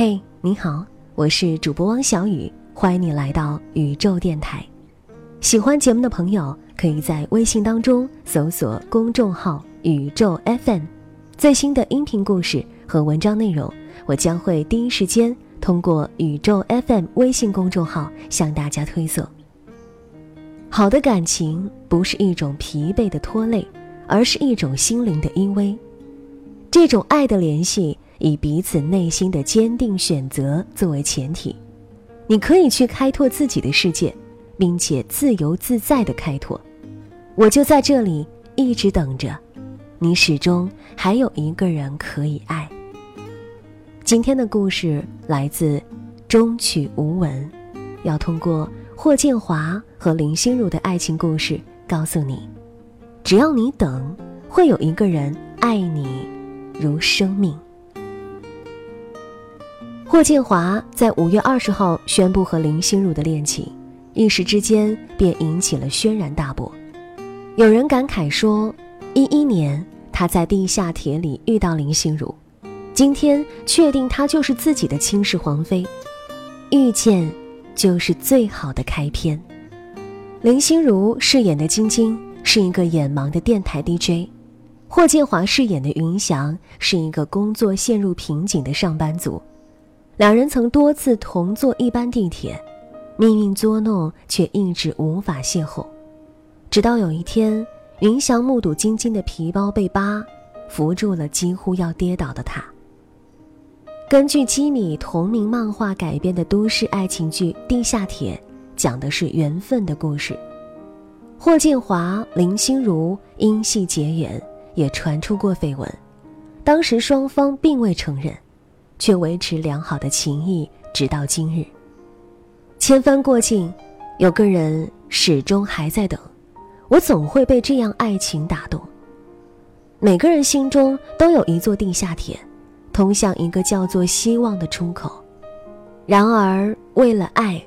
嘿，你好，我是主播汪小雨，欢迎你来到宇宙电台。喜欢节目的朋友，可以在微信当中搜索公众号“宇宙 FM”，最新的音频故事和文章内容，我将会第一时间通过宇宙 FM 微信公众号向大家推送。好的感情不是一种疲惫的拖累，而是一种心灵的依偎。这种爱的联系。以彼此内心的坚定选择作为前提，你可以去开拓自己的世界，并且自由自在的开拓。我就在这里一直等着，你始终还有一个人可以爱。今天的故事来自中曲无闻，要通过霍建华和林心如的爱情故事告诉你：只要你等，会有一个人爱你如生命。霍建华在五月二十号宣布和林心如的恋情，一时之间便引起了轩然大波。有人感慨说：“一一年他在地下铁里遇到林心如，今天确定她就是自己的亲世皇妃，遇见就是最好的开篇。”林心如饰演的晶晶是一个眼盲的电台 DJ，霍建华饰演的云翔是一个工作陷入瓶颈的上班族。两人曾多次同坐一班地铁，命运捉弄却一直无法邂逅。直到有一天，云翔目睹晶晶的皮包被扒，扶住了几乎要跌倒的他。根据基米同名漫画改编的都市爱情剧《地下铁》，讲的是缘分的故事。霍建华、林心如因戏结缘，也传出过绯闻，当时双方并未承认。却维持良好的情谊，直到今日。千帆过尽，有个人始终还在等，我总会被这样爱情打动。每个人心中都有一座地下铁，通向一个叫做希望的出口。然而，为了爱，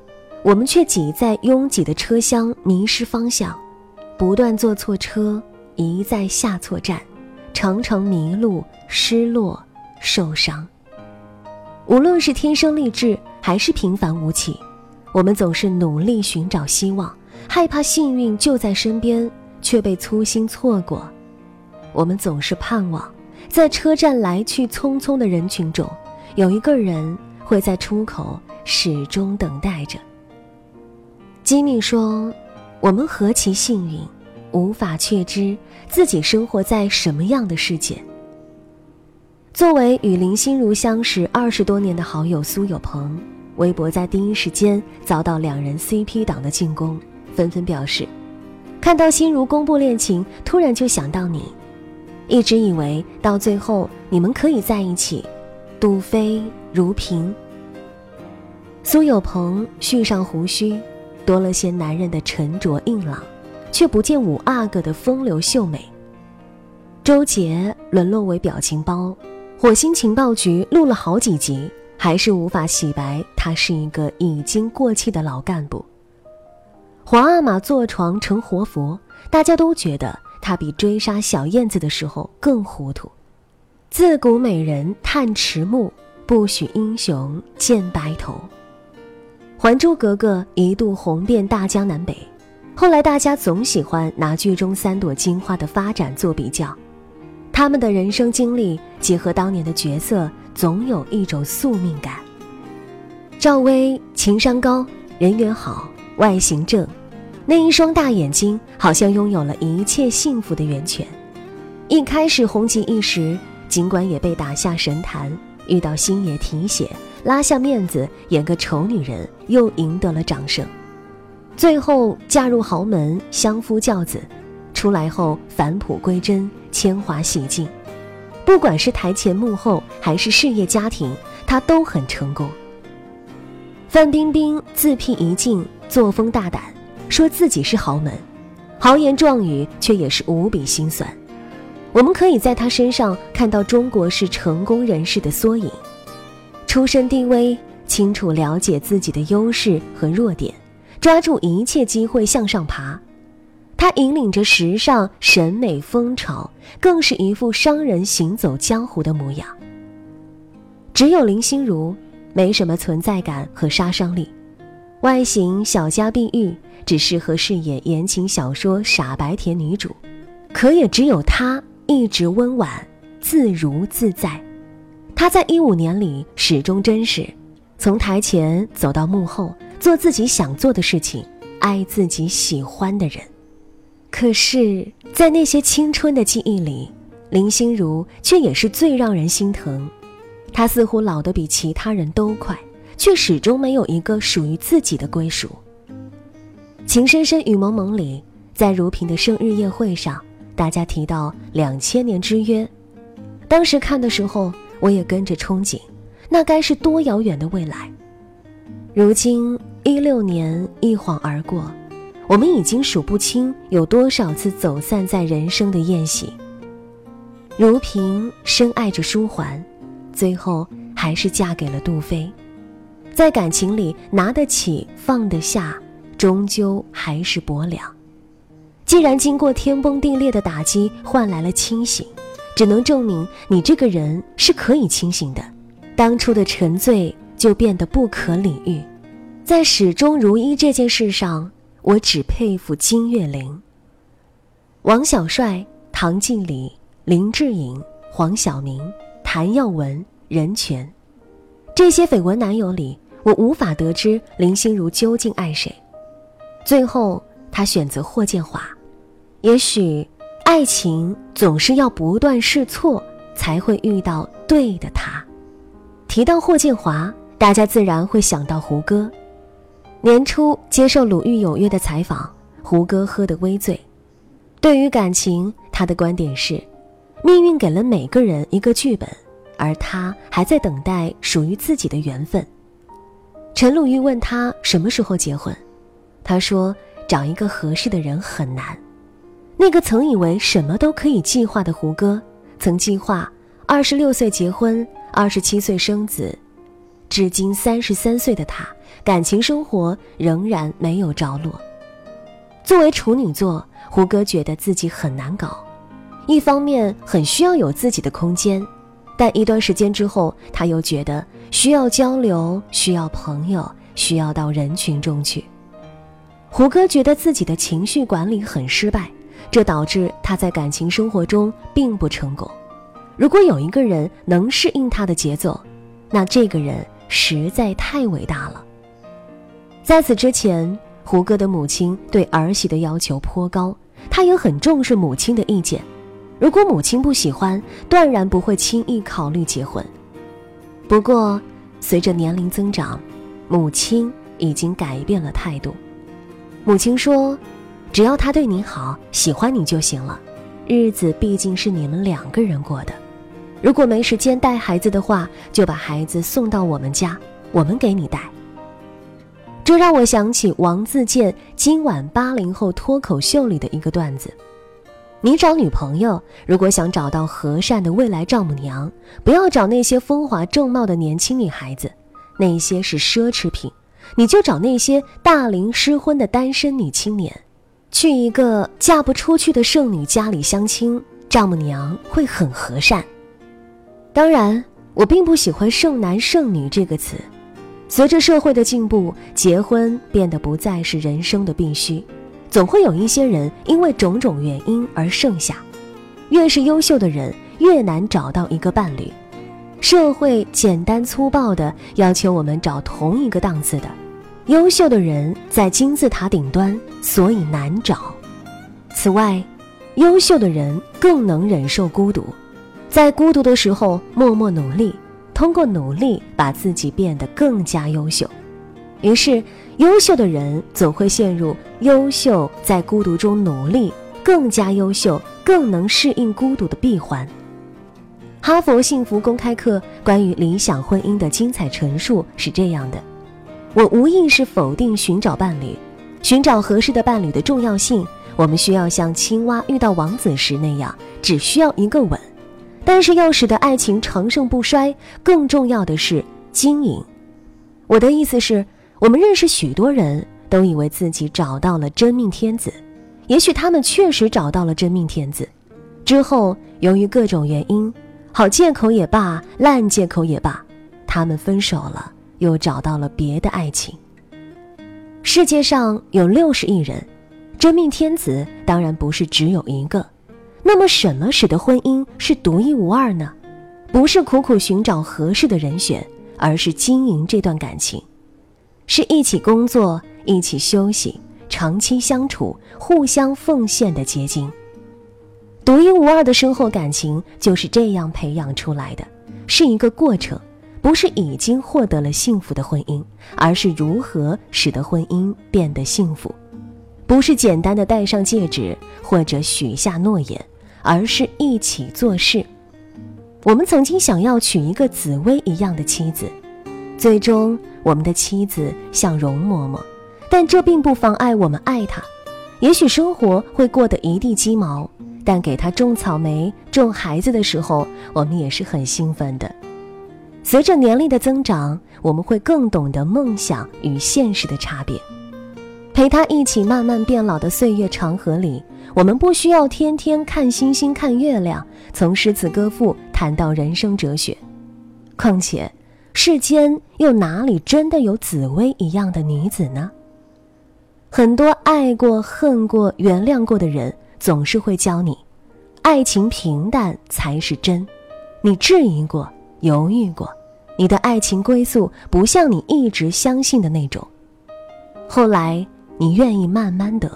我们却挤在拥挤的车厢，迷失方向，不断坐错车，一再下错站，常常迷路、失落、受伤。无论是天生丽质还是平凡无奇，我们总是努力寻找希望，害怕幸运就在身边却被粗心错过。我们总是盼望，在车站来去匆匆的人群中，有一个人会在出口始终等待着。吉米说：“我们何其幸运，无法确知自己生活在什么样的世界。”作为与林心如相识二十多年的好友苏有朋，微博在第一时间遭到两人 CP 党的进攻，纷纷表示：“看到心如公布恋情，突然就想到你，一直以为到最后你们可以在一起，杜飞如萍。”苏有朋蓄上胡须，多了些男人的沉着硬朗，却不见五阿哥的风流秀美。周杰沦落为表情包。火星情报局录了好几集，还是无法洗白他是一个已经过气的老干部。皇阿玛坐床成活佛，大家都觉得他比追杀小燕子的时候更糊涂。自古美人叹迟暮，不许英雄见白头。《还珠格格》一度红遍大江南北，后来大家总喜欢拿剧中三朵金花的发展做比较。他们的人生经历结合当年的角色，总有一种宿命感。赵薇情商高，人缘好，外形正，那一双大眼睛好像拥有了一切幸福的源泉。一开始红极一时，尽管也被打下神坛，遇到星爷提携，拉下面子演个丑女人，又赢得了掌声。最后嫁入豪门，相夫教子。出来后返璞归真，铅华洗尽。不管是台前幕后，还是事业家庭，他都很成功。范冰冰自辟一境，作风大胆，说自己是豪门，豪言壮语，却也是无比心酸。我们可以在她身上看到中国式成功人士的缩影：出身低微，清楚了解自己的优势和弱点，抓住一切机会向上爬。他引领着时尚审美风潮，更是一副商人行走江湖的模样。只有林心如，没什么存在感和杀伤力，外形小家碧玉，只适合饰演言情小说傻白甜女主。可也只有她一直温婉、自如自在。她在一五年里始终真实，从台前走到幕后，做自己想做的事情，爱自己喜欢的人。可是，在那些青春的记忆里，林心如却也是最让人心疼。她似乎老得比其他人都快，却始终没有一个属于自己的归属。《情深深雨蒙蒙》里，在如萍的生日宴会上，大家提到两千年之约。当时看的时候，我也跟着憧憬，那该是多遥远的未来。如今一六年一晃而过。我们已经数不清有多少次走散在人生的宴席。如萍深爱着舒缓，最后还是嫁给了杜飞。在感情里拿得起放得下，终究还是薄凉。既然经过天崩地裂的打击换来了清醒，只能证明你这个人是可以清醒的。当初的沉醉就变得不可理喻，在始终如一这件事上。我只佩服金岳霖、王小帅、唐季礼、林志颖、黄晓明、谭耀文、任泉，这些绯闻男友里，我无法得知林心如究竟爱谁。最后，她选择霍建华。也许，爱情总是要不断试错，才会遇到对的他。提到霍建华，大家自然会想到胡歌。年初接受《鲁豫有约》的采访，胡歌喝得微醉。对于感情，他的观点是：命运给了每个人一个剧本，而他还在等待属于自己的缘分。陈鲁豫问他什么时候结婚，他说：“找一个合适的人很难。”那个曾以为什么都可以计划的胡歌，曾计划二十六岁结婚，二十七岁生子。至今三十三岁的他，感情生活仍然没有着落。作为处女座，胡歌觉得自己很难搞，一方面很需要有自己的空间，但一段时间之后，他又觉得需要交流，需要朋友，需要到人群中去。胡歌觉得自己的情绪管理很失败，这导致他在感情生活中并不成功。如果有一个人能适应他的节奏，那这个人。实在太伟大了。在此之前，胡歌的母亲对儿媳的要求颇高，他也很重视母亲的意见。如果母亲不喜欢，断然不会轻易考虑结婚。不过，随着年龄增长，母亲已经改变了态度。母亲说：“只要他对你好，喜欢你就行了。日子毕竟是你们两个人过的。”如果没时间带孩子的话，就把孩子送到我们家，我们给你带。这让我想起王自健今晚八零后脱口秀里的一个段子：你找女朋友，如果想找到和善的未来丈母娘，不要找那些风华正茂的年轻女孩子，那些是奢侈品，你就找那些大龄失婚的单身女青年，去一个嫁不出去的剩女家里相亲，丈母娘会很和善。当然，我并不喜欢“剩男剩女”这个词。随着社会的进步，结婚变得不再是人生的必须。总会有一些人因为种种原因而剩下。越是优秀的人，越难找到一个伴侣。社会简单粗暴地要求我们找同一个档次的。优秀的人在金字塔顶端，所以难找。此外，优秀的人更能忍受孤独。在孤独的时候默默努力，通过努力把自己变得更加优秀。于是，优秀的人总会陷入优秀在孤独中努力，更加优秀，更能适应孤独的闭环。哈佛幸福公开课关于理想婚姻的精彩陈述是这样的：我无意是否定寻找伴侣，寻找合适的伴侣的重要性。我们需要像青蛙遇到王子时那样，只需要一个吻。但是要使得爱情长盛不衰，更重要的是经营。我的意思是，我们认识许多人都以为自己找到了真命天子，也许他们确实找到了真命天子，之后由于各种原因，好借口也罢，烂借口也罢，他们分手了，又找到了别的爱情。世界上有六十亿人，真命天子当然不是只有一个。那么，什么使得婚姻是独一无二呢？不是苦苦寻找合适的人选，而是经营这段感情，是一起工作、一起休息、长期相处、互相奉献的结晶。独一无二的深厚感情就是这样培养出来的，是一个过程，不是已经获得了幸福的婚姻，而是如何使得婚姻变得幸福，不是简单的戴上戒指或者许下诺言，而是一起做事。我们曾经想要娶一个紫薇一样的妻子，最终我们的妻子像容嬷嬷，但这并不妨碍我们爱她。也许生活会过得一地鸡毛。但给她种草莓、种孩子的时候，我们也是很兴奋的。随着年龄的增长，我们会更懂得梦想与现实的差别。陪他一起慢慢变老的岁月长河里，我们不需要天天看星星、看月亮，从诗词歌赋谈到人生哲学。况且，世间又哪里真的有紫薇一样的女子呢？很多爱过、恨过、原谅过的人。总是会教你，爱情平淡才是真。你质疑过，犹豫过，你的爱情归宿不像你一直相信的那种。后来你愿意慢慢等，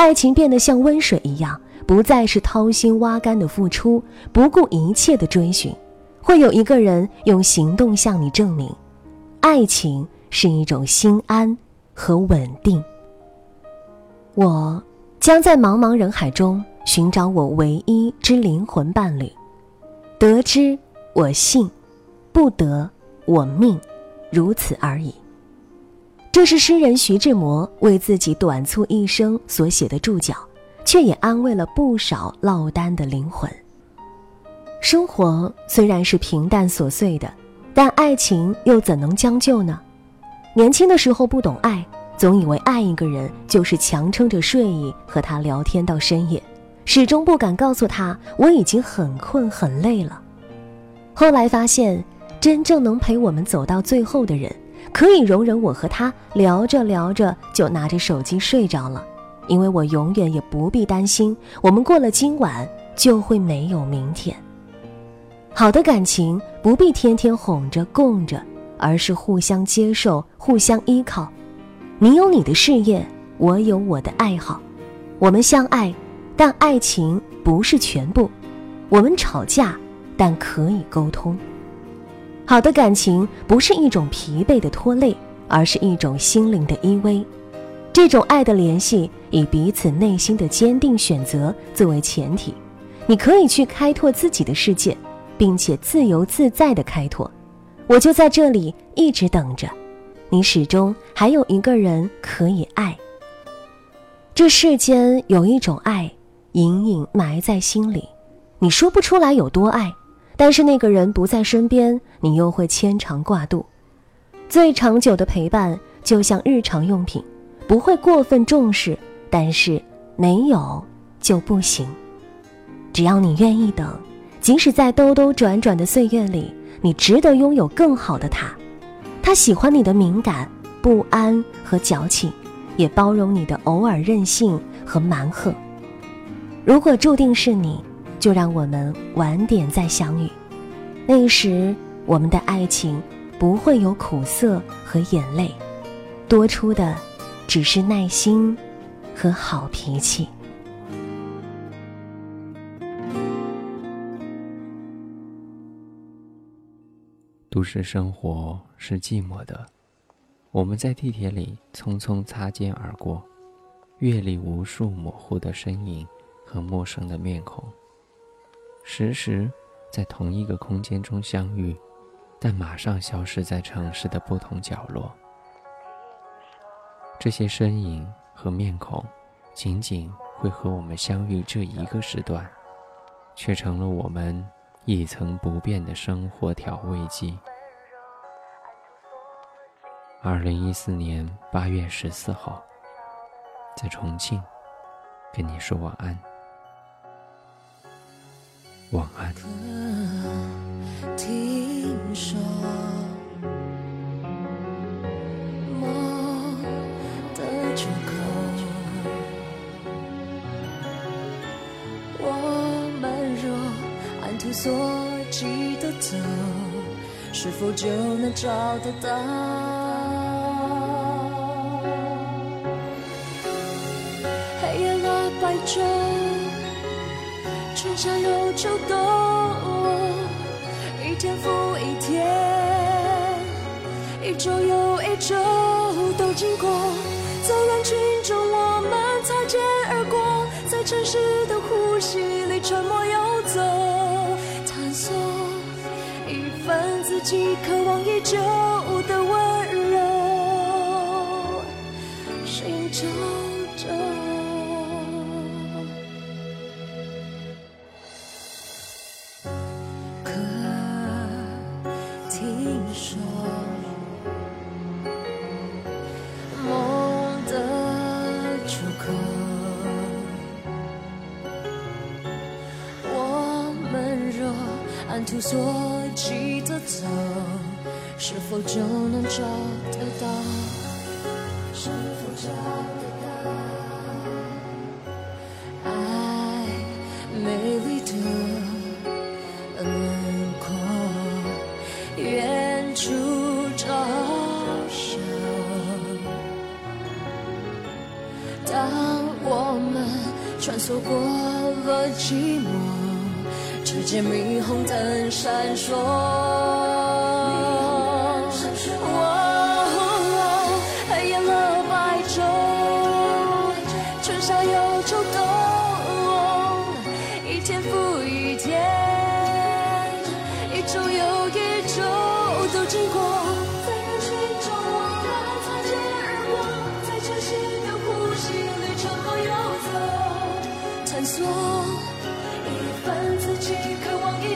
爱情变得像温水一样，不再是掏心挖肝的付出，不顾一切的追寻。会有一个人用行动向你证明，爱情是一种心安和稳定。我。将在茫茫人海中寻找我唯一之灵魂伴侣，得之我幸，不得我命，如此而已。这是诗人徐志摩为自己短促一生所写的注脚，却也安慰了不少落单的灵魂。生活虽然是平淡琐碎的，但爱情又怎能将就呢？年轻的时候不懂爱。总以为爱一个人就是强撑着睡意和他聊天到深夜，始终不敢告诉他我已经很困很累了。后来发现，真正能陪我们走到最后的人，可以容忍我和他聊着聊着就拿着手机睡着了，因为我永远也不必担心我们过了今晚就会没有明天。好的感情不必天天哄着供着，而是互相接受、互相依靠。你有你的事业，我有我的爱好，我们相爱，但爱情不是全部。我们吵架，但可以沟通。好的感情不是一种疲惫的拖累，而是一种心灵的依偎。这种爱的联系以彼此内心的坚定选择作为前提，你可以去开拓自己的世界，并且自由自在的开拓。我就在这里一直等着。你始终还有一个人可以爱。这世间有一种爱，隐隐埋在心里，你说不出来有多爱，但是那个人不在身边，你又会牵肠挂肚。最长久的陪伴，就像日常用品，不会过分重视，但是没有就不行。只要你愿意等，即使在兜兜转转的岁月里，你值得拥有更好的他。他喜欢你的敏感、不安和矫情，也包容你的偶尔任性和蛮横。如果注定是你，就让我们晚点再相遇。那时，我们的爱情不会有苦涩和眼泪，多出的只是耐心和好脾气。都市生活是寂寞的，我们在地铁里匆匆擦肩而过，阅历无数模糊的身影和陌生的面孔，时时在同一个空间中相遇，但马上消失在城市的不同角落。这些身影和面孔，仅仅会和我们相遇这一个时段，却成了我们。一成不变的生活调味剂。二零一四年八月十四号，在重庆，跟你说晚安，晚安。可听说梦的出口我们若按图索骥的走是否就能找得到？黑夜拉白昼。春夏又秋冬，一天复一天，一周又一周都经过，在人群中我们擦肩而过，在城市的呼吸里沉默游走，探索一份自己渴望已久。按图索骥的走，是否就能找得到？是否找得到？爱美丽的轮廓，远处招手。当我们穿梭过了寂寞，只见霓虹灯闪烁。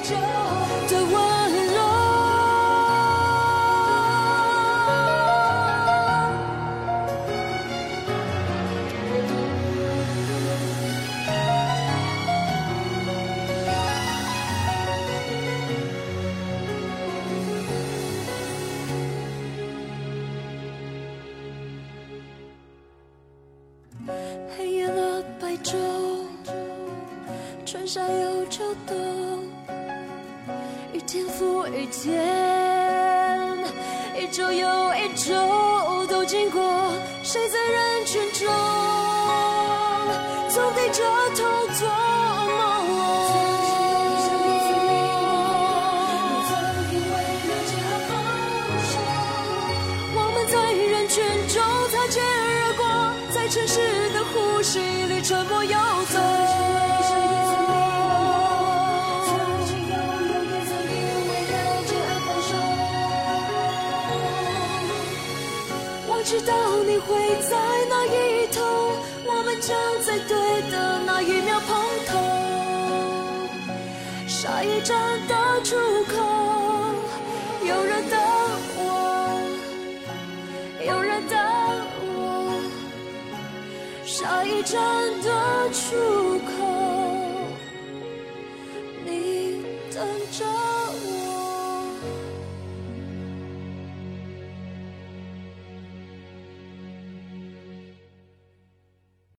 久的温柔。黑夜了白昼，春夏又秋冬，天赋一天，一周又一周都经过，谁在人群中？知道你会在那一头，我们将在对的那一秒碰头。下一站的出口，有人等我。有人等我，下一站的出口，